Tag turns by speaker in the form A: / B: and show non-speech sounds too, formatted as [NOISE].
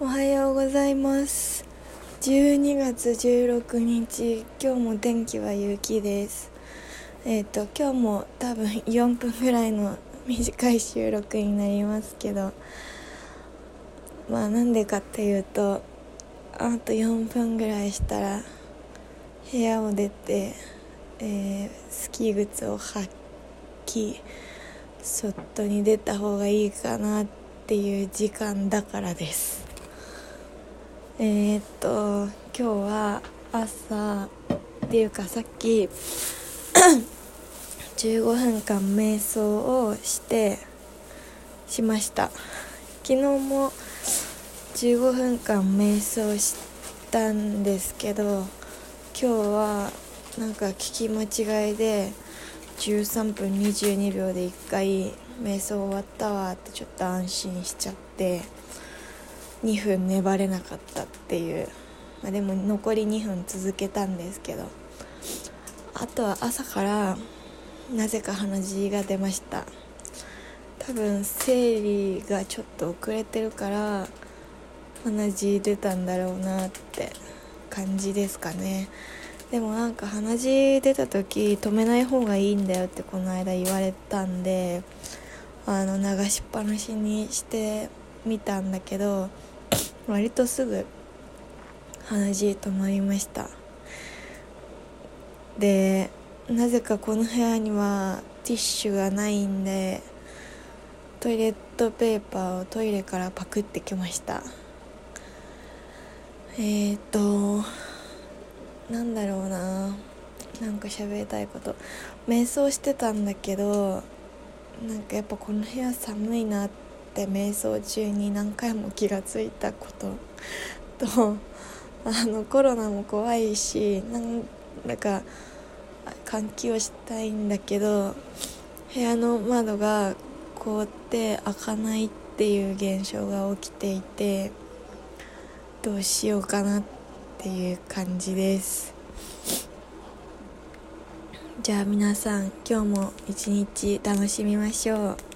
A: おはようございます。12月16日今日も天気は雪です。えっ、ー、と今日も多分4分ぐらいの短い収録になりますけどまあなんでかっていうとあと4分ぐらいしたら部屋を出て、えー、スキー靴を履き外に出た方がいいかなっていう時間だからです。えー、っと今日は朝っていうかさっき [COUGHS] 15分間瞑想をしてしました。昨日も15分間瞑想したんですけど今日はなんか聞き間違いで13分22秒で1回瞑想終わったわってちょっと安心しちゃって2分粘れなかったっていう、まあ、でも残り2分続けたんですけど。あとは朝からなぜか鼻血が出ました。多分生理がちょっと遅れてるから鼻血出たんだろうなって感じですかね。でもなんか鼻血出た時止めない方がいいんだよってこの間言われたんであの流しっぱなしにしてみたんだけど割とすぐ鼻血止まりました。でなぜかこの部屋にはティッシュがないんでトイレットペーパーをトイレからパクってきました。えっ、ー、となんだろうな。なんか喋りたいこと。瞑想してたんだけどなんかやっぱこの部屋寒いなってって瞑想中に何回も気がついたこと。[LAUGHS] とあのコロナも怖いしなんだか換気をしたいんだけど部屋の窓が凍って開かないっていう現象が起きていてどうしようかなっていう感じです。じゃあ皆さん今日も一日楽しみましょう。